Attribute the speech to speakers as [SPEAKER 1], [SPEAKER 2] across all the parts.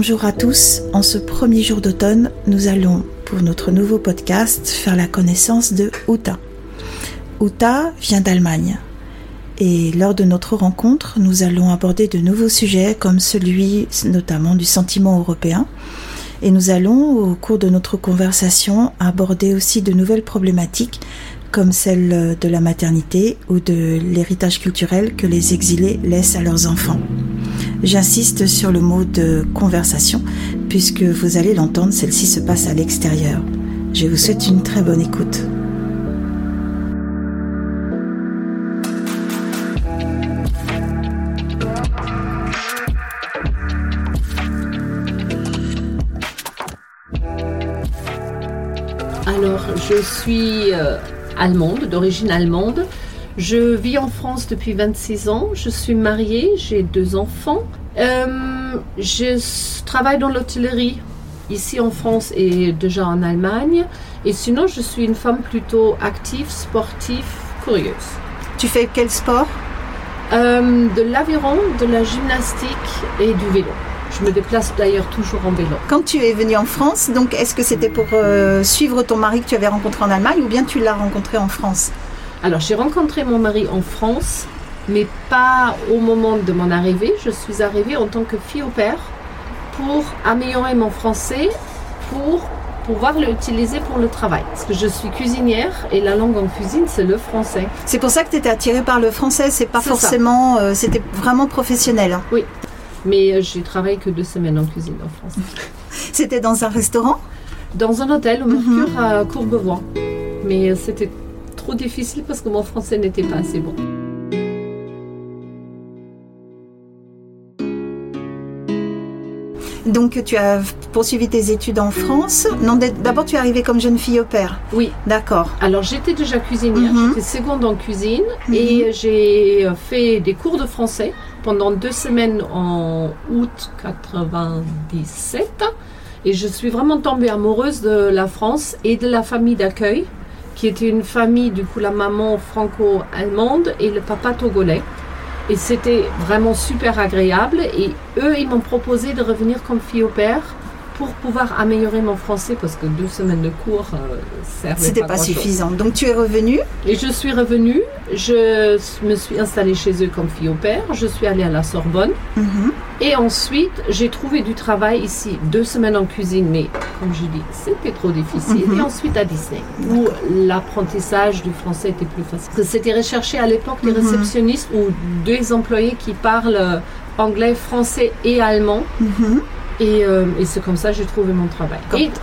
[SPEAKER 1] Bonjour à tous. En ce premier jour d'automne, nous allons, pour notre nouveau podcast, faire la connaissance de Uta. Uta vient d'Allemagne. Et lors de notre rencontre, nous allons aborder de nouveaux sujets comme celui notamment du sentiment européen. Et nous allons, au cours de notre conversation, aborder aussi de nouvelles problématiques comme celle de la maternité ou de l'héritage culturel que les exilés laissent à leurs enfants. J'insiste sur le mot de conversation, puisque vous allez l'entendre, celle-ci se passe à l'extérieur. Je vous souhaite une très bonne écoute.
[SPEAKER 2] Alors, je suis euh, allemande, d'origine allemande. Je vis en France depuis 26 ans. Je suis mariée, j'ai deux enfants. Euh, je travaille dans l'hôtellerie ici en France et déjà en Allemagne. Et sinon, je suis une femme plutôt active, sportive, curieuse.
[SPEAKER 1] Tu fais quel sport?
[SPEAKER 2] Euh, de l'aviron, de la gymnastique et du vélo. Je me déplace d'ailleurs toujours en vélo.
[SPEAKER 1] Quand tu es venue en France, donc est-ce que c'était pour euh, suivre ton mari que tu avais rencontré en Allemagne ou bien tu l'as rencontré en France?
[SPEAKER 2] Alors, j'ai rencontré mon mari en France, mais pas au moment de mon arrivée. Je suis arrivée en tant que fille au père pour améliorer mon français, pour pouvoir l'utiliser pour le travail. Parce que je suis cuisinière et la langue en cuisine, c'est le français.
[SPEAKER 1] C'est pour ça que tu étais attirée par le français, c'est pas forcément, euh, c'était vraiment professionnel. hein.
[SPEAKER 2] Mais euh, j'ai travaillé que deux semaines en cuisine en France.
[SPEAKER 1] C'était dans un restaurant?
[SPEAKER 2] Dans un hôtel au Mercure à Courbevoie. Mais euh, c'était trop difficile parce que mon français n'était pas assez bon.
[SPEAKER 1] Donc tu as poursuivi tes études en France. Non, d'abord tu es arrivée comme jeune fille au père.
[SPEAKER 2] Oui,
[SPEAKER 1] D'accord.
[SPEAKER 2] Alors j'étais déjà cuisinière,
[SPEAKER 1] Mhm.
[SPEAKER 2] j'étais seconde en cuisine et j'ai fait des cours de français pendant deux semaines en août 97 et je suis vraiment tombée amoureuse de la France et de la famille d'accueil qui était une famille du coup la maman franco-allemande et le papa togolais. Et c'était vraiment super agréable. Et eux, ils m'ont proposé de revenir comme fille au père pour pouvoir améliorer mon français parce que deux semaines de cours, euh,
[SPEAKER 1] C'était pas suffisant. Donc tu es revenue.
[SPEAKER 2] Et je suis revenue, je me suis installée chez eux comme fille au père, je suis allée à la Sorbonne.
[SPEAKER 1] Mhm.
[SPEAKER 2] Et ensuite, j'ai trouvé du travail ici, deux semaines en cuisine, mais comme je dis, c'était trop difficile.
[SPEAKER 1] Mhm.
[SPEAKER 2] Et ensuite à Disney, où l'apprentissage du français était plus facile. C'était recherché à l'époque des
[SPEAKER 1] Mhm.
[SPEAKER 2] réceptionnistes ou des employés qui parlent euh, anglais, français et allemand. Et, euh, et c'est comme ça que j'ai trouvé mon travail.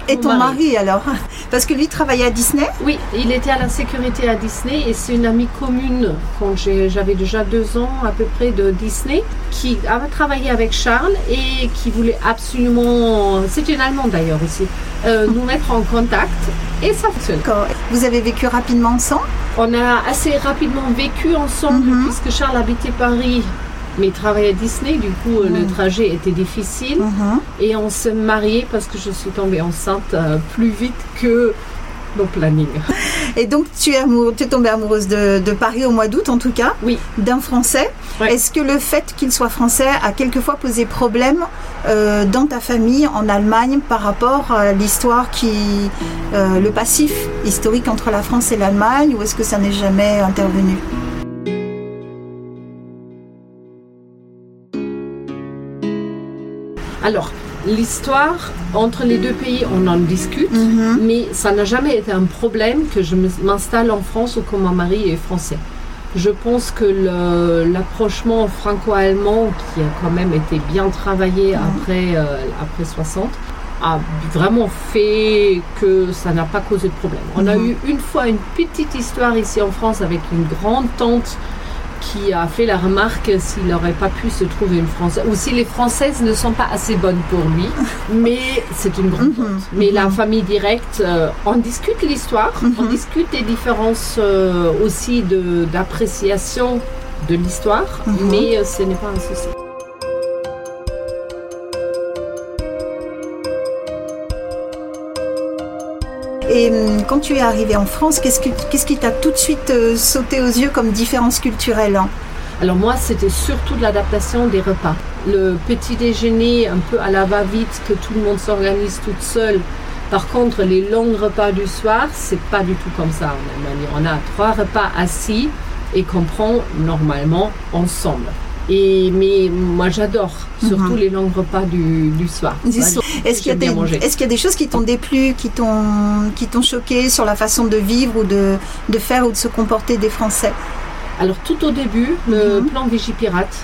[SPEAKER 1] Et, ton mari. alors Parce que lui travaillait à Disney?
[SPEAKER 2] Oui, il était à la sécurité à Disney et c'est une amie commune quand j'avais déjà deux ans à peu près de Disney qui avait travaillé avec Charles et qui voulait absolument, c'est une Allemande d'ailleurs aussi, euh, nous mettre en contact et ça fonctionne.
[SPEAKER 1] Vous avez vécu rapidement ensemble?
[SPEAKER 2] On a assez rapidement vécu ensemble
[SPEAKER 1] Mhm.
[SPEAKER 2] puisque Charles habitait Paris mais travaillait à Disney, du coup euh, le trajet était difficile
[SPEAKER 1] Mhm.
[SPEAKER 2] et on s'est mariés parce que je suis tombée enceinte euh, plus vite que nos plannings.
[SPEAKER 1] Et donc tu es, amoureux, tu es tombée amoureuse de, de Paris au mois d'août en tout cas.
[SPEAKER 2] Oui.
[SPEAKER 1] D'un Français.
[SPEAKER 2] Ouais.
[SPEAKER 1] Est-ce que le fait qu'il soit français a quelquefois posé problème euh, dans ta famille en Allemagne par rapport à l'histoire qui, euh, le passif historique entre la France et l'Allemagne, ou est-ce que ça n'est jamais intervenu?
[SPEAKER 2] Alors, l'histoire entre les deux pays, on en discute,
[SPEAKER 1] Mhm.
[SPEAKER 2] mais ça n'a jamais été un problème que je m'installe en France ou que mon mari est français. Je pense que le- l'approchement franco-allemand, qui a quand même été bien travaillé après, euh, après 60, a vraiment fait que ça n'a pas causé de problème. On a
[SPEAKER 1] Mhm.
[SPEAKER 2] eu une fois une petite histoire ici en France avec une grande tante qui a fait la remarque s'il n'aurait pas pu se trouver une Française, ou si les Françaises ne sont pas assez bonnes pour lui. Mais c'est une grande
[SPEAKER 1] Mhm,
[SPEAKER 2] tante. Mais la famille directe, euh, on discute l'histoire, on
[SPEAKER 1] Mhm.
[SPEAKER 2] discute des différences euh, aussi d'appréciation de l'histoire,
[SPEAKER 1] Mhm.
[SPEAKER 2] mais euh, ce n'est pas un souci.
[SPEAKER 1] Et hum, quand tu es arrivée en France, qu'est-ce, que- qu'est-ce qui t'a tout de suite euh, sauté aux yeux comme différence culturelle hein?
[SPEAKER 2] Alors moi, c'était surtout de l'adaptation des repas. le petit déjeuner un peu à la va-vite, que tout le monde s'organise toute seule. Par contre, les longs repas du soir, c'est pas du tout comme ça en Allemagne. On a trois repas assis et qu'on prend normalement ensemble. Et mais moi j'adore, surtout
[SPEAKER 1] Mhm.
[SPEAKER 2] les longs repas du, du soir.
[SPEAKER 1] Est-ce qu'il y, a des- y a choses qui t'ont déplu, qui t'ont choqué sur la façon de vivre ou de, de faire ou de se comporter des Français?
[SPEAKER 2] Alors tout au début, le
[SPEAKER 1] Mhm.
[SPEAKER 2] plan Vigipirate,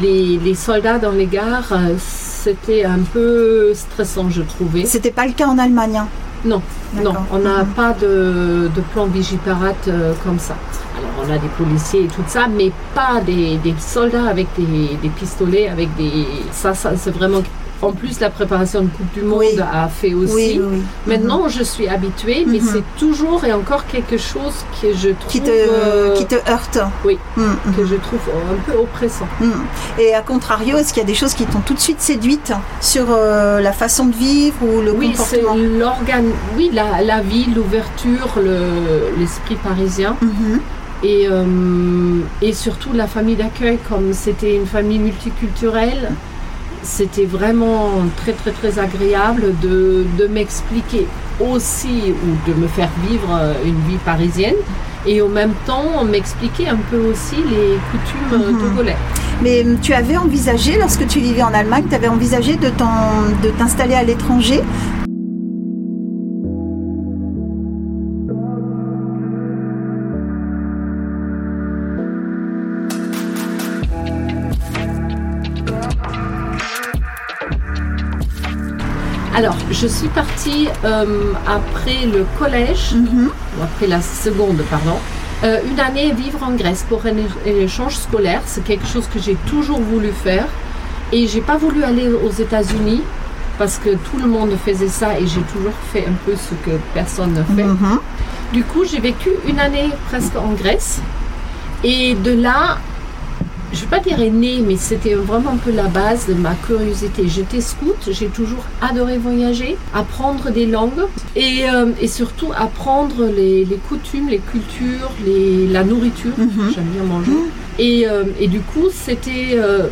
[SPEAKER 2] les, les soldats dans les gares, euh, c'était un peu stressant, je trouvais.
[SPEAKER 1] C'était pas le cas en Allemagne. hein?
[SPEAKER 2] Non, non, on n'a
[SPEAKER 1] Mhm.
[SPEAKER 2] pas de, de plan Vigipirate euh, comme ça. Alors on a des policiers et tout ça, mais pas des, des soldats avec des, des pistolets, avec des... Ça, ça c'est vraiment... En plus, la préparation de Coupe du Monde
[SPEAKER 1] Oui.
[SPEAKER 2] a fait aussi.
[SPEAKER 1] Oui, oui, oui.
[SPEAKER 2] Maintenant, je suis habituée, mais
[SPEAKER 1] Mhm.
[SPEAKER 2] c'est toujours et encore quelque chose que je trouve,
[SPEAKER 1] Qui te,
[SPEAKER 2] euh,
[SPEAKER 1] qui te heurte.
[SPEAKER 2] oui.
[SPEAKER 1] Mm, mm,
[SPEAKER 2] que je trouve un peu oppressant.
[SPEAKER 1] mm. Et à contrario, est-ce qu'il y a des choses qui t'ont tout de suite séduite sur euh, la façon de vivre ou le comportement?
[SPEAKER 2] l'organe, oui, la, la vie, l'ouverture, le- l'esprit parisien
[SPEAKER 1] Mhm.
[SPEAKER 2] et, euh, et surtout la famille d'accueil, comme c'était une famille multiculturelle, c'était vraiment très très très agréable de, de m'expliquer aussi ou de me faire vivre euh, une vie parisienne et en même temps m'expliquer un peu aussi les coutumes euh, togolais.
[SPEAKER 1] Mais hum, tu avais envisagé, lorsque tu vivais en Allemagne, tu avais envisagé de t'installer à l'étranger
[SPEAKER 2] Alors, je suis partie euh, après le collège,
[SPEAKER 1] Mhm.
[SPEAKER 2] ou après la seconde, pardon, euh, une année vivre en Grèce pour un, échange scolaire. C'est quelque chose que j'ai toujours voulu faire. Et j'ai pas voulu aller aux États-Unis parce que tout le monde faisait ça et j'ai toujours fait un peu ce que personne ne fait.
[SPEAKER 1] Mhm.
[SPEAKER 2] Du coup, j'ai vécu une année presque en Grèce. Et de là, je ne vais pas dire né, mais c'était vraiment un peu la base de ma curiosité. J'étais scout, j'ai toujours adoré voyager, apprendre des langues et, euh, et surtout apprendre les, les coutumes, les cultures, les, la nourriture.
[SPEAKER 1] Mhm.
[SPEAKER 2] J'aime bien manger. Et, euh, et du coup, c'était euh,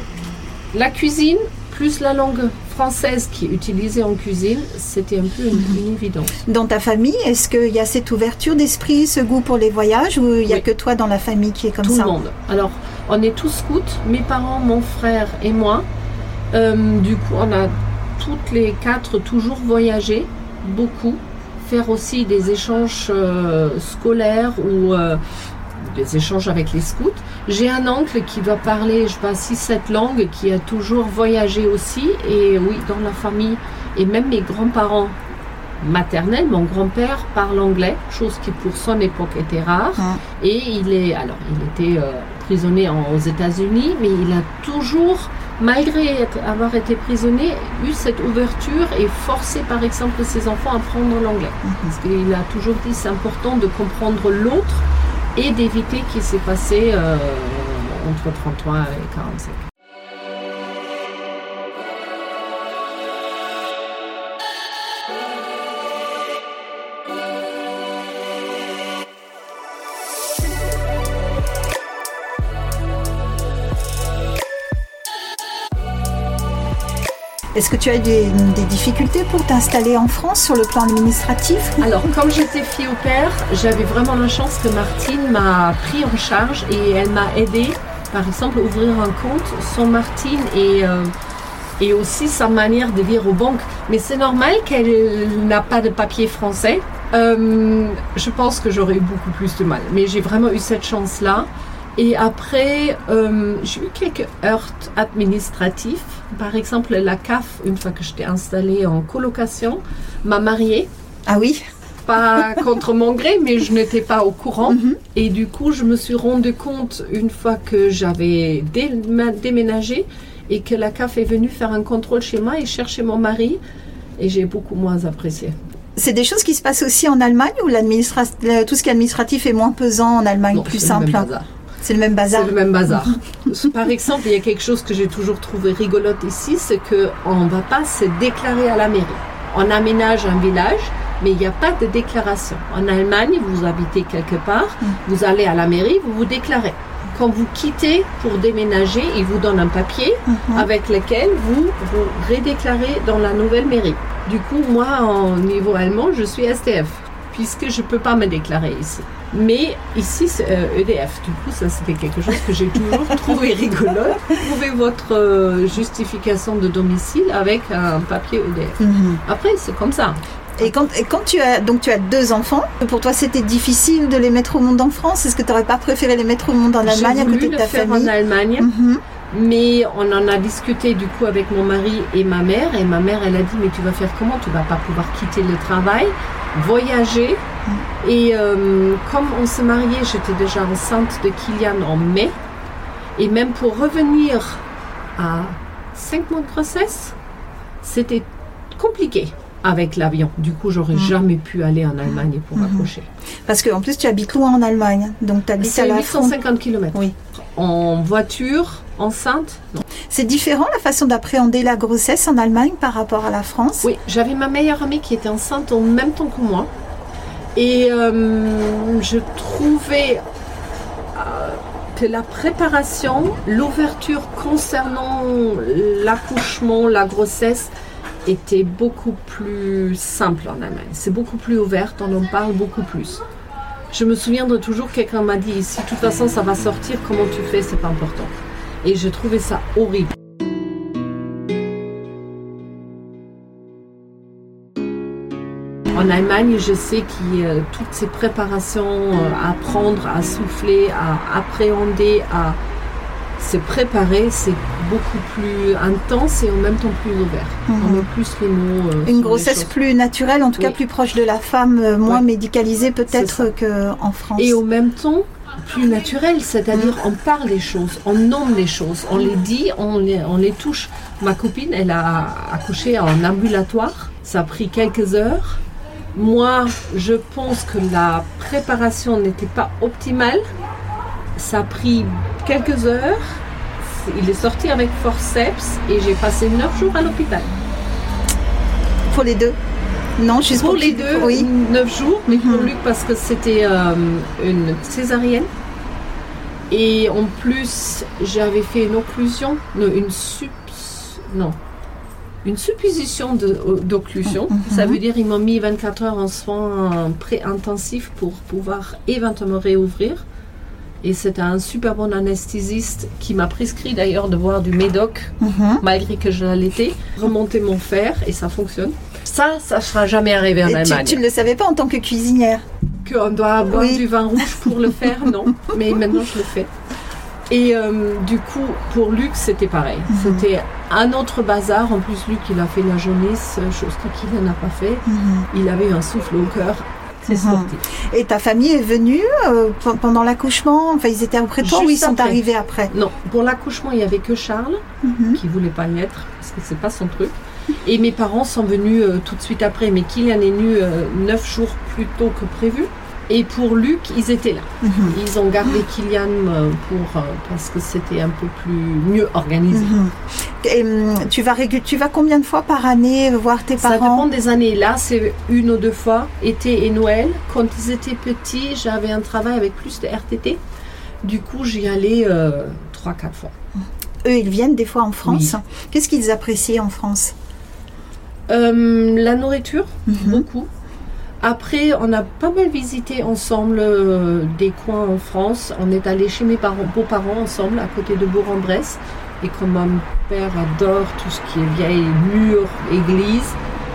[SPEAKER 2] la cuisine plus la langue française qui est utilisée en cuisine. C'était un peu une, une évidence.
[SPEAKER 1] Dans ta famille, est-ce qu'il y a cette ouverture d'esprit, ce goût pour les voyages, ou il n'y a
[SPEAKER 2] Oui.
[SPEAKER 1] que toi dans la famille qui est comme
[SPEAKER 2] tout
[SPEAKER 1] ça
[SPEAKER 2] le monde. Alors, on est tous scouts, mes parents, mon frère et moi. Euh, du coup, on a toutes les quatre toujours voyagé, beaucoup, faire aussi des échanges euh, scolaires ou euh, des échanges avec les scouts. J'ai un oncle qui va parler, je sais pas, 6-7 langues, qui a toujours voyagé aussi. Et oui, dans la famille, et même mes grands-parents maternels, mon grand-père parle anglais, chose qui pour son époque était rare.
[SPEAKER 1] Hein.
[SPEAKER 2] Et il est, alors, il était euh, prisonnier en- aux États-Unis, mais il a toujours, malgré être- avoir été prisonnier, eu cette ouverture et forcé, par exemple, ses enfants à apprendre l'anglais. Parce qu'il a toujours dit c'est important de comprendre l'autre et d'éviter qu'il s'est passé euh, entre 33 et 45.
[SPEAKER 1] Est-ce que tu as eu des, difficultés pour t'installer en France sur le plan administratif?
[SPEAKER 2] Alors, comme j'étais fille au père, j'avais vraiment la chance que Martine m'a pris en charge et elle m'a aidé, par exemple, à ouvrir un compte sans Martine et, euh, et aussi sa manière de vivre aux banques. Mais c'est normal qu'elle n'a pas de papier français. Euh, je pense que j'aurais eu beaucoup plus de mal. Mais j'ai vraiment eu cette chance-là. Et après, euh, j'ai eu quelques heurts administratifs. Par exemple, la CAF, une fois que j'étais installée en colocation, m'a mariée
[SPEAKER 1] Ah oui
[SPEAKER 2] pas contre mon gré, mais je n'étais pas au courant.
[SPEAKER 1] Mhm.
[SPEAKER 2] Et du coup, je me suis rendu compte une fois que j'avais dé- déménagé et que la CAF est venue faire un contrôle chez moi et chercher mon mari. Et j'ai beaucoup moins apprécié.
[SPEAKER 1] C'est des choses qui se passent aussi en Allemagne le- tout ce qui est administratif est moins pesant en Allemagne,
[SPEAKER 2] Non,
[SPEAKER 1] plus simple? C'est le même bazar.
[SPEAKER 2] C'est le même bazar. Par exemple, il y a quelque chose que j'ai toujours trouvé rigolote ici, c'est qu'on ne va pas se déclarer à la mairie. On aménage un village, mais il n'y a pas de déclaration. En Allemagne, vous habitez quelque part,
[SPEAKER 1] Mm.
[SPEAKER 2] vous allez à la mairie, vous vous déclarez. quand vous quittez pour déménager, ils vous donnent un papier
[SPEAKER 1] Mhm.
[SPEAKER 2] avec lequel vous vous redéclarez dans la nouvelle mairie. Du coup, moi, en niveau allemand, je suis STF, puisque je ne peux pas me déclarer ici. Mais ici, c'est euh, EDF. Du coup, ça, c'était quelque chose que j'ai toujours trouvé rigolo. Trouvez votre euh, justification de domicile avec un papier EDF.
[SPEAKER 1] Mhm.
[SPEAKER 2] Après, c'est comme ça.
[SPEAKER 1] Et quand, et quand tu as donc tu as deux enfants, pour toi c'était difficile de les mettre au monde en France? Est-ce que tu n'aurais pas préféré les mettre au monde en Allemagne à côté de ta
[SPEAKER 2] faire
[SPEAKER 1] famille?
[SPEAKER 2] En Allemagne.
[SPEAKER 1] Mhm.
[SPEAKER 2] Mais on en a discuté du coup avec mon mari et ma mère. Et ma mère, elle a dit, mais tu vas faire comment? Tu vas pas pouvoir quitter le travail, voyager. Et euh, comme on s'est marié, j'étais déjà enceinte de Kylian en mai. Et même pour revenir à 5 mois de grossesse, c'était compliqué avec l'avion. Du coup, j'aurais jamais pu aller en Allemagne pour accoucher.
[SPEAKER 1] Parce qu'en plus tu habites loin en Allemagne, donc tu habites à la frontière.
[SPEAKER 2] 850 km.
[SPEAKER 1] Oui.
[SPEAKER 2] En voiture, enceinte.
[SPEAKER 1] C'est différent la façon d'appréhender la grossesse en Allemagne par rapport à la France?
[SPEAKER 2] Oui, j'avais ma meilleure amie qui était enceinte en même temps que moi. Et euh, je trouvais euh, que la préparation, l'ouverture concernant l'accouchement, la grossesse, était beaucoup plus simple en Allemagne. C'est beaucoup plus ouverte, on en parle beaucoup plus. Je me souviendrai toujours, quelqu'un m'a dit, si de toute façon ça va sortir, comment tu fais, c'est pas important. Et je trouvais ça horrible. En Allemagne, je sais qu'il y a toutes ces préparations euh, à apprendre, à souffler, à appréhender, à se préparer, c'est beaucoup plus intense et en même temps plus ouvert. On
[SPEAKER 1] Mhm.
[SPEAKER 2] met plus les mots. euh,
[SPEAKER 1] Une grossesse plus naturelle, en tout cas plus proche de la femme, euh, moins
[SPEAKER 2] Ouais.
[SPEAKER 1] médicalisée peut-être qu'en France.
[SPEAKER 2] Et au même temps, plus naturel, c'est-à-dire on parle des choses, on nomme les choses, on les dit, on les, on les touche. Ma copine, elle a accouché en ambulatoire, ça a pris quelques heures. Moi, je pense que la préparation n'était pas optimale. Ça a pris quelques heures. Il est sorti avec forceps et j'ai passé neuf jours à l'hôpital.
[SPEAKER 1] Pour les deux Non, juste
[SPEAKER 2] Pour
[SPEAKER 1] pour,
[SPEAKER 2] les deux,
[SPEAKER 1] Oui.
[SPEAKER 2] neuf jours, mais pour
[SPEAKER 1] Mhm.
[SPEAKER 2] Luc parce que c'était euh, une césarienne. Et en plus, j'avais fait une occlusion, non, une sup, non, une supposition de- d'occlusion.
[SPEAKER 1] Mhm.
[SPEAKER 2] Ça veut dire ils m'ont mis 24 heures en soins pré-intensifs pour pouvoir éventuellement réouvrir. Et c'était un super bon anesthésiste qui m'a prescrit d'ailleurs de voir du médoc
[SPEAKER 1] Mhm.
[SPEAKER 2] malgré que je l'allaitais, remonter mon fer et ça fonctionne. Ça, ça ne sera jamais arrivé en
[SPEAKER 1] Et tu,
[SPEAKER 2] Allemagne.
[SPEAKER 1] tu ne le savais pas en tant que cuisinière
[SPEAKER 2] Qu'on doit boire
[SPEAKER 1] Oui.
[SPEAKER 2] du vin rouge pour le faire, non. Mais maintenant, je le fais. Et euh, du coup, pour Luc, c'était pareil.
[SPEAKER 1] Mhm.
[SPEAKER 2] C'était un autre bazar. En plus, Luc, il a fait la jaunisse, chose que Kylian n'a pas fait. Il avait un souffle au cœur. C'est
[SPEAKER 1] Mhm.
[SPEAKER 2] sorti.
[SPEAKER 1] Et ta famille est venue euh, pe- pendant l'accouchement? Enfin, ils étaient auprès de toi ou ils sont
[SPEAKER 2] après.
[SPEAKER 1] arrivés après?
[SPEAKER 2] Non, pour l'accouchement, il n'y avait que Charles
[SPEAKER 1] Mhm.
[SPEAKER 2] qui voulait pas y être parce que c'est pas son truc. Et mes parents sont venus euh, tout de suite après, mais Kylian est venu euh, neuf jours plus tôt que prévu. Et pour Luc, ils étaient là.
[SPEAKER 1] Mhm.
[SPEAKER 2] Ils ont gardé Kylian euh, pour euh, parce que c'était un peu plus mieux organisé.
[SPEAKER 1] Mhm. Et hum, tu vas régu- tu vas combien de fois par année voir tes
[SPEAKER 2] Ça dépend
[SPEAKER 1] parents
[SPEAKER 2] des années. Là, c'est une ou deux fois, été et Noël. Quand ils étaient petits, j'avais un travail avec plus de RTT. Du coup, j'y allais euh, trois, quatre fois.
[SPEAKER 1] Eux, ils viennent des fois en France. Qu'est-ce qu'ils apprécient en France?
[SPEAKER 2] Euh, la nourriture,
[SPEAKER 1] Mhm.
[SPEAKER 2] beaucoup. Après, on a pas mal visité ensemble euh, des coins en France. On est allé chez mes parents, beaux-parents ensemble, à côté de Bourg-en-Bresse. Et comme mon père adore tout ce qui est vieille mur, église,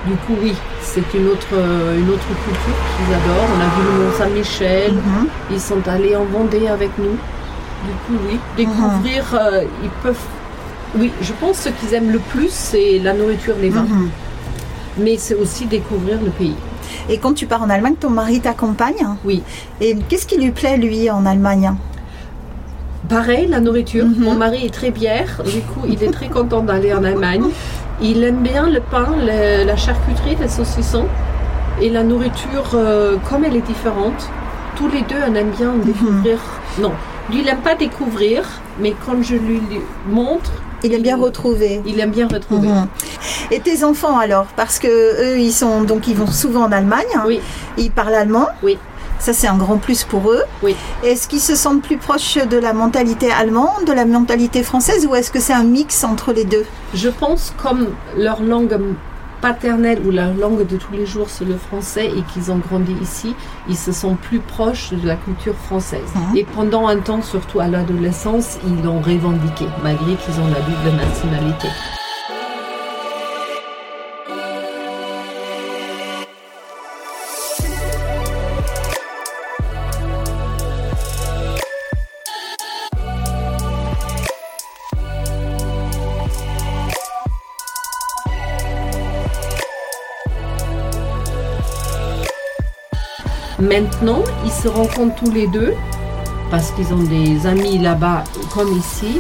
[SPEAKER 2] du coup, oui, c'est une autre, euh, une autre culture qu'ils adorent. On a vu le Mont-Saint-Michel.
[SPEAKER 1] Mhm.
[SPEAKER 2] Ils sont allés en Vendée avec nous. Du coup, oui, découvrir, euh, ils peuvent. Oui, je pense que ce qu'ils aiment le plus, c'est la nourriture, les vins.
[SPEAKER 1] Mhm.
[SPEAKER 2] Mais c'est aussi découvrir le pays.
[SPEAKER 1] Et quand tu pars en Allemagne, ton mari t'accompagne?
[SPEAKER 2] Oui.
[SPEAKER 1] Et qu'est-ce qui lui plaît, lui, en Allemagne?
[SPEAKER 2] Pareil, la nourriture.
[SPEAKER 1] Mhm.
[SPEAKER 2] Mon mari est très bière, du coup, il est très content d'aller en Allemagne. Il aime bien le pain, le- la charcuterie, les saucissons. Et la nourriture, euh, comme elle est différente, tous les deux, on aime bien découvrir. Non, lui, il n'aime pas découvrir, mais quand je lui lui montre,
[SPEAKER 1] Il aime bien retrouver.
[SPEAKER 2] il aime bien retrouver.
[SPEAKER 1] Mhm. Et tes enfants alors? Parce que eux, ils sont donc ils vont souvent en Allemagne.
[SPEAKER 2] Oui.
[SPEAKER 1] Ils parlent allemand.
[SPEAKER 2] Oui.
[SPEAKER 1] Ça, c'est un grand plus pour eux.
[SPEAKER 2] Oui.
[SPEAKER 1] Est-ce qu'ils se sentent plus proches de la mentalité allemande, de la mentalité française, ou est-ce que c'est un mix entre les deux?
[SPEAKER 2] Je pense comme leur langue paternelle ou leur langue de tous les jours c'est le français et qu'ils ont grandi ici, ils se sont plus proches de la culture française.
[SPEAKER 1] Mhm.
[SPEAKER 2] Et pendant un temps, surtout à l'adolescence, ils l'ont revendiqué, malgré qu'ils ont la double nationalité. Maintenant, ils se rencontrent tous les deux, parce qu'ils ont des amis là-bas comme ici,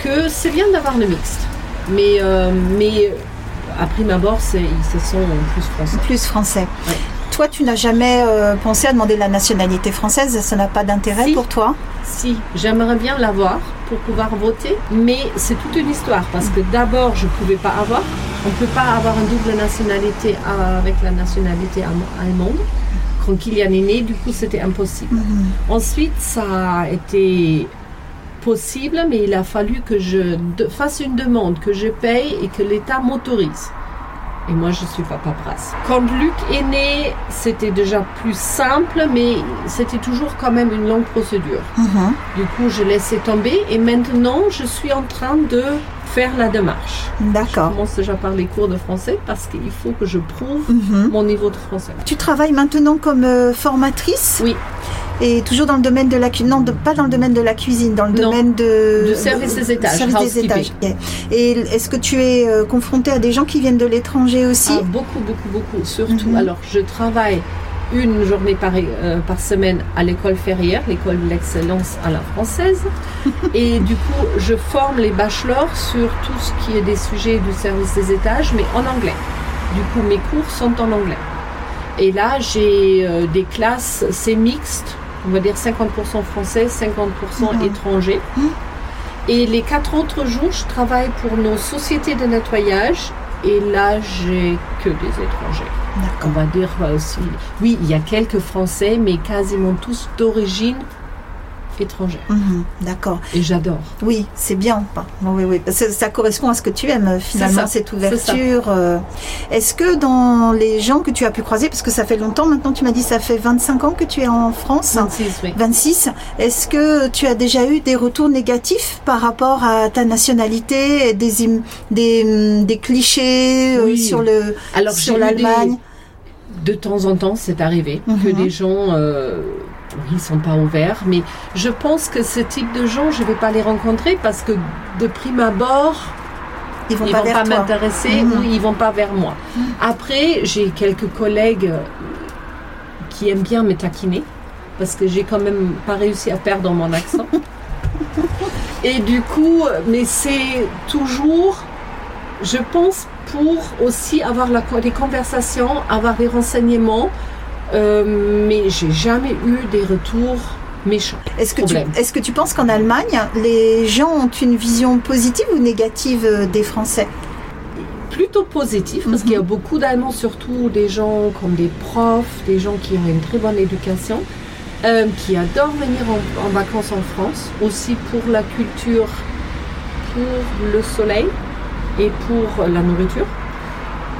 [SPEAKER 2] que c'est bien d'avoir le mixte. Mais, euh, mais à prime abord, ils se sont plus français.
[SPEAKER 1] Plus français.
[SPEAKER 2] Ouais.
[SPEAKER 1] Toi, tu n'as jamais euh, pensé à demander la nationalité française Ça n'a pas d'intérêt
[SPEAKER 2] Si.
[SPEAKER 1] pour toi?
[SPEAKER 2] Si, j'aimerais bien l'avoir pour pouvoir voter, mais c'est toute une histoire parce que d'abord, je ne pouvais pas avoir. On ne peut pas avoir une double nationalité avec la nationalité allem- allemande. Quand Kylian est né, du coup, c'était impossible. Ensuite, ça a été possible, mais il a fallu que je fasse une demande, que je paye et que l'État m'autorise. Et moi, je suis pas paperasse. Quand Luc est né, c'était déjà plus simple, mais c'était toujours quand même une longue procédure.
[SPEAKER 1] Mhm.
[SPEAKER 2] Du coup, je laissais tomber et maintenant, je suis en train de faire la démarche. Je
[SPEAKER 1] D'accord.
[SPEAKER 2] commence déjà par les cours de français parce qu'il faut que je prouve
[SPEAKER 1] Mhm.
[SPEAKER 2] mon niveau de français.
[SPEAKER 1] Tu travailles maintenant comme euh, formatrice
[SPEAKER 2] Oui.
[SPEAKER 1] Et toujours dans le domaine de la cuisine Non, de- pas dans le domaine de la cuisine, dans le
[SPEAKER 2] Non.
[SPEAKER 1] domaine de...
[SPEAKER 2] Du service des étages,
[SPEAKER 1] service des étages. Et est-ce que tu es euh, confrontée à des gens qui viennent de l'étranger aussi
[SPEAKER 2] Ah, beaucoup, beaucoup, beaucoup. Surtout,
[SPEAKER 1] Mhm.
[SPEAKER 2] alors, je travaille une journée par, euh, par semaine à l'école ferrière, l'école de l'excellence à la française. Et du coup, je forme les bachelors sur tout ce qui est des sujets du service des étages, mais en anglais. Du coup, mes cours sont en anglais. Et là, j'ai euh, des classes, c'est mixte, on va dire 50% français, 50%
[SPEAKER 1] Mhm.
[SPEAKER 2] étrangers.
[SPEAKER 1] Mhm.
[SPEAKER 2] Et les quatre autres jours, je travaille pour nos sociétés de nettoyage. Et là, j'ai que des étrangers. On va dire euh, aussi. Oui, il y a quelques Français, mais quasiment tous d'origine étrangère.
[SPEAKER 1] Mhm, D'accord.
[SPEAKER 2] Et j'adore.
[SPEAKER 1] Oui, c'est bien. Oui, oui. Ça, ça correspond à ce que tu aimes euh, finalement, cette ouverture. euh. Est-ce que dans les gens que tu as pu croiser, parce que ça fait longtemps maintenant, tu m'as dit ça fait 25 ans que tu es en France
[SPEAKER 2] 26, oui.
[SPEAKER 1] 26. Est-ce que tu as déjà eu des retours négatifs par rapport à ta nationalité, des, des, hum, des clichés euh,
[SPEAKER 2] Oui.
[SPEAKER 1] sur le
[SPEAKER 2] Alors,
[SPEAKER 1] sur l'Allemagne
[SPEAKER 2] des- De temps en temps, c'est arrivé que
[SPEAKER 1] Mhm.
[SPEAKER 2] des gens, euh, ils sont pas ouverts. Mais je pense que ce type de gens, je vais pas les rencontrer parce que de prime abord,
[SPEAKER 1] Ils vont
[SPEAKER 2] ils
[SPEAKER 1] pas
[SPEAKER 2] m'intéresser
[SPEAKER 1] Mhm.
[SPEAKER 2] ou ils vont pas vers moi. Après, j'ai quelques collègues euh, qui aiment bien me taquiner parce que j'ai quand même pas réussi à perdre mon accent. Et du coup, mais c'est toujours, je pense, pour aussi avoir la, des conversations, avoir des renseignements, euh, mais j'ai jamais eu des retours méchants.
[SPEAKER 1] Est-ce que, tu, est-ce que tu penses qu'en Allemagne, les gens ont une vision positive ou négative euh, des Français?
[SPEAKER 2] Plutôt positif parce
[SPEAKER 1] Mhm.
[SPEAKER 2] qu'il y a beaucoup d'Allemands, surtout des gens comme des profs, des gens qui ont une très bonne éducation, euh, qui adorent venir en, en vacances en France, aussi pour la culture, pour le soleil et pour la nourriture.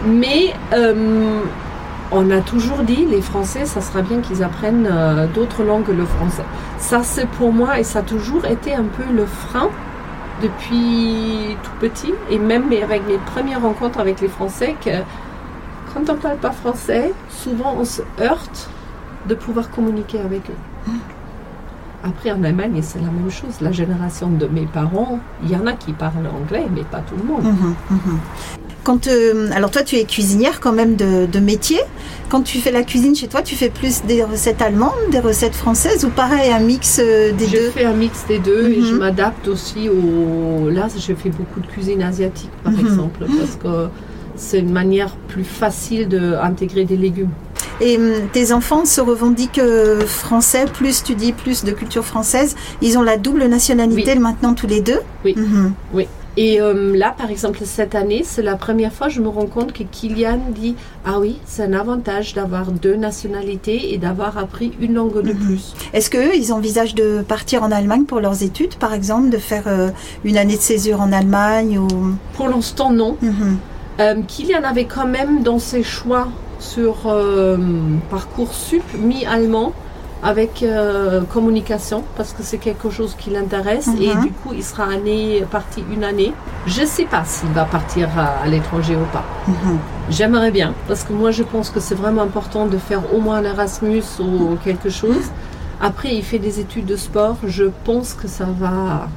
[SPEAKER 2] Mais euh, on a toujours dit, les Français, ça sera bien qu'ils apprennent euh, d'autres langues que le français. Ça, c'est pour moi, et ça a toujours été un peu le frein depuis tout petit, et même avec mes premières rencontres avec les Français, que quand on ne parle pas français, souvent on se heurte de pouvoir communiquer avec eux. Après, en Allemagne, c'est la même chose. La génération de mes parents, il y en a qui parlent anglais, mais pas tout le monde.
[SPEAKER 1] Mhm, mhm. Quand, euh, alors toi, tu es cuisinière quand même de, de métier. Quand tu fais la cuisine chez toi, tu fais plus des recettes allemandes, des recettes françaises ou pareil, un mix euh, des
[SPEAKER 2] Je
[SPEAKER 1] deux?
[SPEAKER 2] fais un mix des deux et je
[SPEAKER 1] Mhm.
[SPEAKER 2] m'adapte aussi au. Là, je fais beaucoup de cuisine asiatique, par
[SPEAKER 1] Mhm.
[SPEAKER 2] exemple, parce que c'est une manière plus facile d'intégrer des légumes.
[SPEAKER 1] Et hum, tes enfants se revendiquent euh, français, plus tu dis plus de culture française. Ils ont la double nationalité
[SPEAKER 2] Oui.
[SPEAKER 1] maintenant tous les deux?
[SPEAKER 2] Oui.
[SPEAKER 1] Mhm.
[SPEAKER 2] Oui. Et euh, là, par exemple, cette année, c'est la première fois que je me rends compte que Kylian dit Ah oui, c'est un avantage d'avoir deux nationalités et d'avoir appris une langue de
[SPEAKER 1] Mhm.
[SPEAKER 2] plus.
[SPEAKER 1] Est-ce qu'eux, ils envisagent de partir en Allemagne pour leurs études, par exemple, de faire euh, une année de césure en Allemagne ou...
[SPEAKER 2] Pour l'instant, non. Euh, Kylian avait quand même dans ses choix sur Parcoursup mis allemand avec euh, communication parce que c'est quelque chose qui l'intéresse et
[SPEAKER 1] Mhm.
[SPEAKER 2] du coup il sera année, parti une année. Je ne sais pas s'il va partir à, à l'étranger ou pas.
[SPEAKER 1] Mhm.
[SPEAKER 2] J'aimerais bien parce que moi je pense que c'est vraiment important de faire au moins un Erasmus ou quelque chose. Après il fait des études de sport, je pense que ça va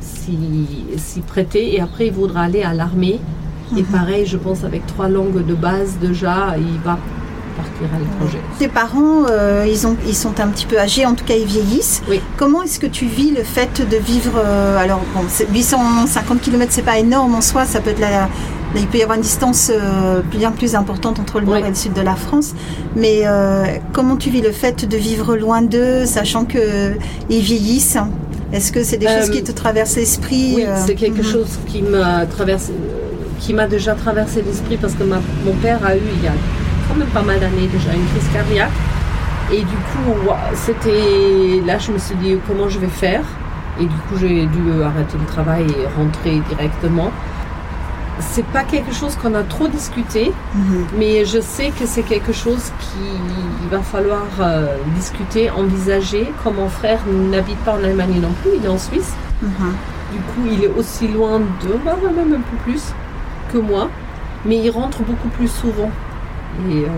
[SPEAKER 2] s'y s'y prêter et après il voudra aller à l'armée. Et
[SPEAKER 1] Mhm.
[SPEAKER 2] pareil, je pense avec trois langues de base déjà, il va partir à l'étranger.
[SPEAKER 1] Tes parents, euh, ils, ont, ils sont un petit peu âgés, en tout cas ils vieillissent.
[SPEAKER 2] Oui.
[SPEAKER 1] Comment est-ce que tu vis le fait de vivre... euh, alors, bon, c'est- 850 km, c'est pas énorme en soi, ça peut être la... Il peut y avoir une distance euh, bien plus importante entre le nord
[SPEAKER 2] Oui.
[SPEAKER 1] et le sud de la France. Mais euh, comment tu vis le fait de vivre loin d'eux, sachant qu'ils vieillissent? Est-ce que c'est des choses qui te traversent l'esprit
[SPEAKER 2] Oui, c'est quelque
[SPEAKER 1] mhm.
[SPEAKER 2] chose qui m'a traversé, qui m'a déjà traversé l'esprit parce que ma- mon père a eu il y a quand même pas mal d'années déjà une crise cardiaque. Et du coup, c'était là, je me suis dit comment je vais faire? Et du coup, j'ai dû arrêter le travail et rentrer directement. C'est pas quelque chose qu'on a trop discuté,
[SPEAKER 1] Mhm.
[SPEAKER 2] mais je sais que c'est quelque chose qu'il va falloir euh, discuter, envisager. Comme mon frère n'habite pas en Allemagne non plus, il est en Suisse.
[SPEAKER 1] Mhm.
[SPEAKER 2] Du coup, il est aussi loin de, bah, même un peu plus que moi, mais il rentre beaucoup plus souvent. Et, euh,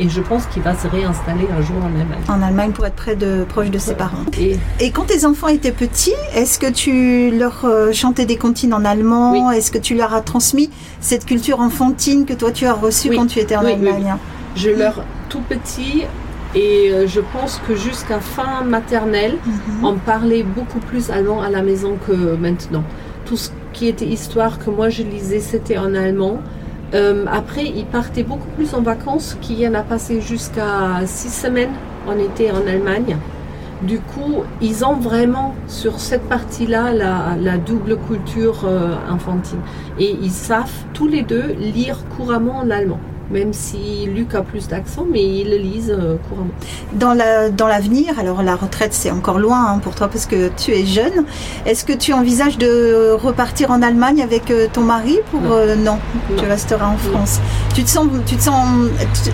[SPEAKER 2] et je pense qu'il va se réinstaller un jour en Allemagne.
[SPEAKER 1] En Allemagne pour être près de, proche de ses parents.
[SPEAKER 2] Et
[SPEAKER 1] Et quand tes enfants étaient petits, est-ce que tu leur euh, chantais des comptines en allemand?
[SPEAKER 2] Oui.
[SPEAKER 1] Est-ce que tu leur as transmis cette culture enfantine que toi tu as reçue
[SPEAKER 2] Oui.
[SPEAKER 1] quand tu étais en
[SPEAKER 2] Oui,
[SPEAKER 1] Allemagne?
[SPEAKER 2] je leur tout petit, et euh, je pense que jusqu'à fin maternelle,
[SPEAKER 1] Mhm.
[SPEAKER 2] on parlait beaucoup plus allemand à la maison que maintenant. Tout ce qui était histoire que moi je lisais, c'était en allemand. Euh, après, ils partaient beaucoup plus en vacances. Kylian a passé jusqu'à six semaines en été en Allemagne. Du coup, ils ont vraiment sur cette partie-là la, la double culture euh, infantile. Et ils savent tous les deux lire couramment l'allemand. Même si Luc a plus d'accent, mais ils le lisent euh, couramment.
[SPEAKER 1] Dans la dans l'avenir, alors la retraite c'est encore loin hein, pour toi parce que tu es jeune. Est-ce que tu envisages de repartir en Allemagne avec euh, ton mari pour
[SPEAKER 2] Non.
[SPEAKER 1] euh, non,
[SPEAKER 2] Non.
[SPEAKER 1] tu resteras en France. Tu te sens tu te sens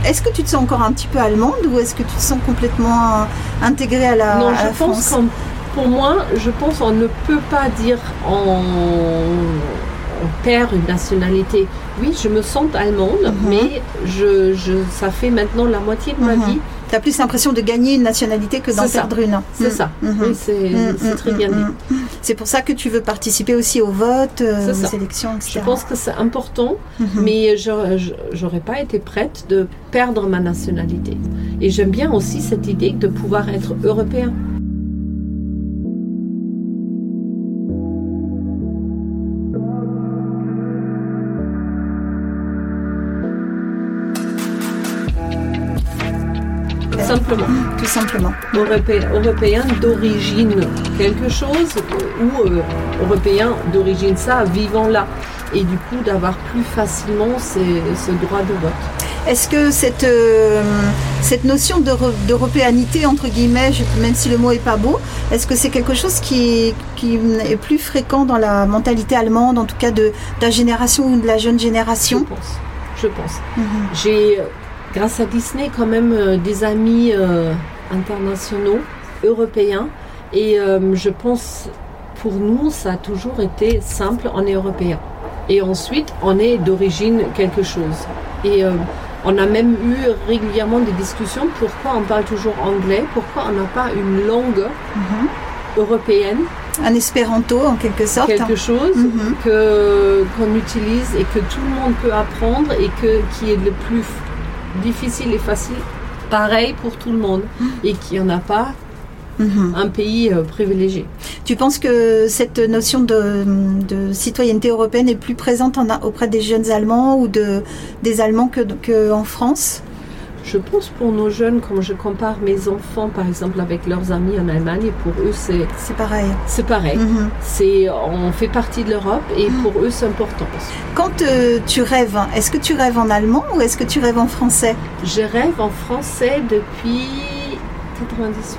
[SPEAKER 1] est-ce que tu te sens encore un petit peu allemande ou est-ce que tu te sens complètement intégrée à la,
[SPEAKER 2] non,
[SPEAKER 1] à la
[SPEAKER 2] je pense
[SPEAKER 1] France?
[SPEAKER 2] pour moi, je pense qu'on ne peut pas dire on, on perd une nationalité. Oui, je me sens allemande,
[SPEAKER 1] Mhm.
[SPEAKER 2] mais je, je, ça fait maintenant la moitié de ma
[SPEAKER 1] Mhm.
[SPEAKER 2] vie.
[SPEAKER 1] Tu as plus l'impression de gagner une nationalité que d'en perdre une.
[SPEAKER 2] C'est ça.
[SPEAKER 1] Mhm.
[SPEAKER 2] Oui, c'est
[SPEAKER 1] mm,
[SPEAKER 2] très bien dit.
[SPEAKER 1] C'est pour ça que tu veux participer aussi au vote, euh, aux
[SPEAKER 2] ça.
[SPEAKER 1] élections, etc.
[SPEAKER 2] Je pense que c'est important,
[SPEAKER 1] Mhm.
[SPEAKER 2] mais je- j'aurais pas été prête de perdre ma nationalité. Et j'aime bien aussi cette idée de pouvoir être européen. Européen, européen d'origine quelque chose ou euh, européen d'origine ça, vivant là. Et du coup, d'avoir plus facilement ces- ce droit de vote.
[SPEAKER 1] Est-ce que cette, euh, cette notion d'euro- d'européanité, entre guillemets, je- même si le mot est pas beau, est-ce que c'est quelque chose qui, qui est plus fréquent dans la mentalité allemande, en tout cas de, de la génération ou de la jeune
[SPEAKER 2] Je
[SPEAKER 1] génération
[SPEAKER 2] pense. Je pense.
[SPEAKER 1] Mhm.
[SPEAKER 2] J'ai, euh, grâce à Disney, quand même euh, des amis euh, internationaux, européens. Et euh, je pense, pour nous, ça a toujours été simple, on est européen. Et ensuite, on est d'origine quelque chose. Et euh, on a même eu régulièrement des discussions pourquoi on parle toujours anglais, pourquoi on n'a pas une langue
[SPEAKER 1] Mhm.
[SPEAKER 2] européenne,
[SPEAKER 1] Un espéranto, en quelque sorte.
[SPEAKER 2] quelque chose
[SPEAKER 1] Mhm.
[SPEAKER 2] que qu'on utilise et que tout le monde peut apprendre et que qui est le plus difficile et facile pareil pour tout le monde et qu'il n'y en a pas
[SPEAKER 1] Mhm.
[SPEAKER 2] un pays euh, privilégié.
[SPEAKER 1] Tu penses que cette notion de, de citoyenneté européenne est plus présente en- auprès des jeunes Allemands ou de, des Allemands que, que en France?
[SPEAKER 2] Je pense pour nos jeunes, quand je compare mes enfants, par exemple, avec leurs amis en Allemagne, pour eux, c'est
[SPEAKER 1] C'est pareil.
[SPEAKER 2] c'est pareil.
[SPEAKER 1] Mhm.
[SPEAKER 2] C'est, on fait partie de l'Europe et pour eux, c'est important.
[SPEAKER 1] Quand euh, tu rêves, est-ce que tu rêves en allemand ou est-ce que tu rêves en français?
[SPEAKER 2] Je rêve en français depuis 98.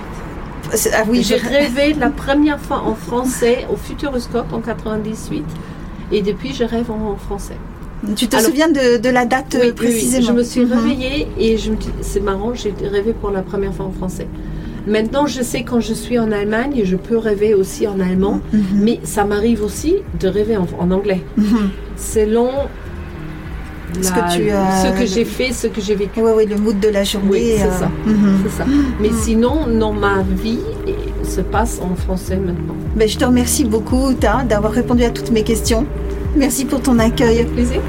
[SPEAKER 1] C'est- Ah oui,
[SPEAKER 2] J'ai
[SPEAKER 1] je-
[SPEAKER 2] rêvé la première fois en français au Futuroscope en 98 et depuis je rêve en français.
[SPEAKER 1] Tu te
[SPEAKER 2] Alors-
[SPEAKER 1] souviens de, de la date
[SPEAKER 2] Oui,
[SPEAKER 1] euh, précisément
[SPEAKER 2] Je me suis
[SPEAKER 1] Mhm.
[SPEAKER 2] réveillée et je me dis, c'est marrant, j'ai rêvé pour la première fois en français. Maintenant, je sais quand je suis en Allemagne, je peux rêver aussi en allemand,
[SPEAKER 1] Mhm.
[SPEAKER 2] mais ça m'arrive aussi de rêver en, en anglais,
[SPEAKER 1] Mhm.
[SPEAKER 2] selon
[SPEAKER 1] Ce que
[SPEAKER 2] que j'ai fait, ce que j'ai vécu.
[SPEAKER 1] Oui, oui, le mood de la journée.
[SPEAKER 2] Oui, c'est ça.
[SPEAKER 1] mhm.
[SPEAKER 2] C'est ça. Mais sinon, non, ma vie se passe en français maintenant.
[SPEAKER 1] Ben, je te remercie beaucoup, Ta, d'avoir répondu à toutes mes questions. Merci pour ton accueil.
[SPEAKER 2] Plaisir.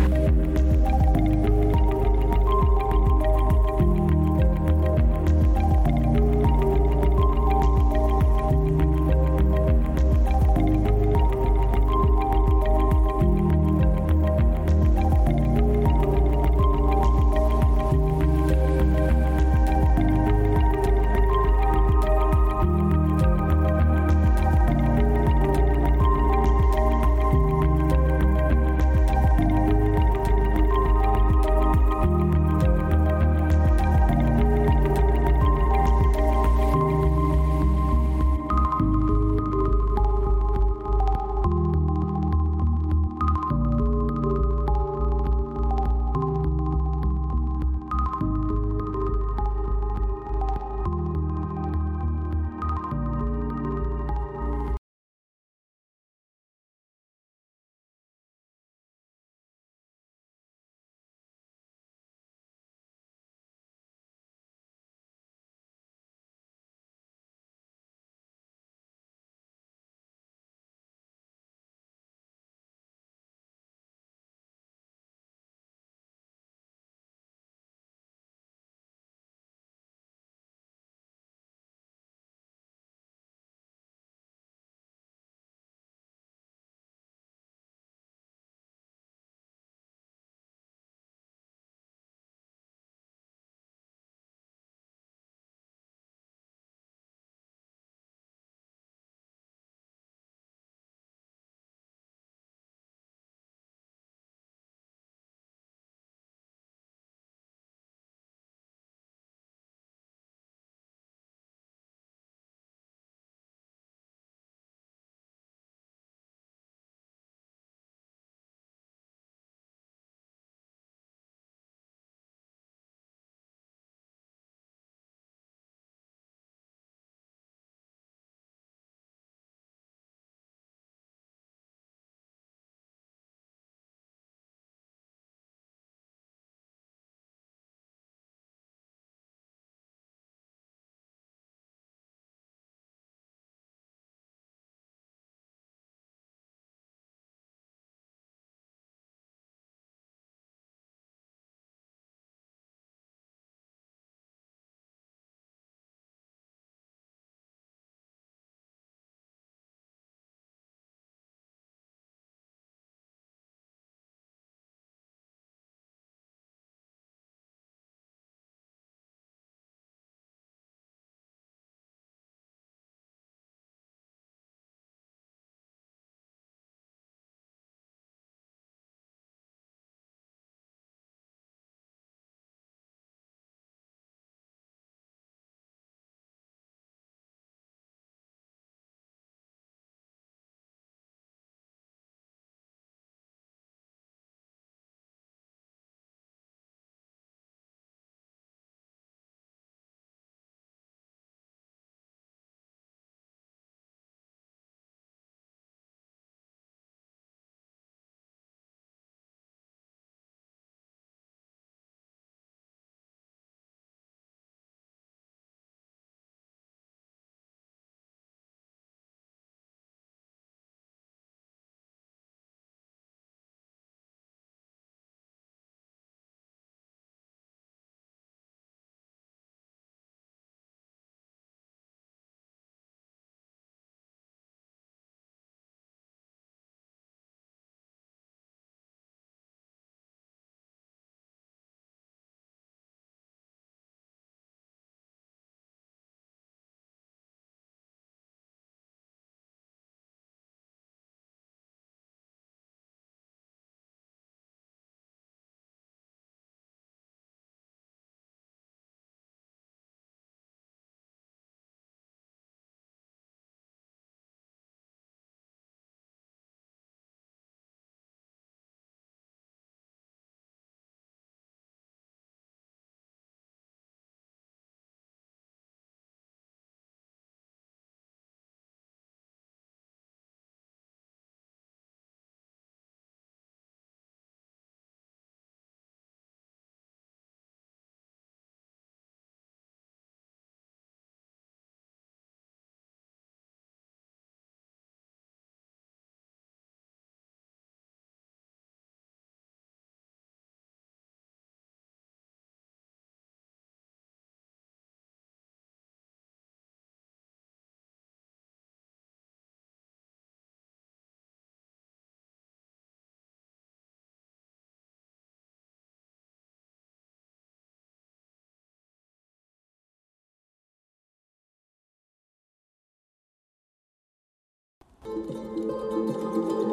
[SPEAKER 1] ああ。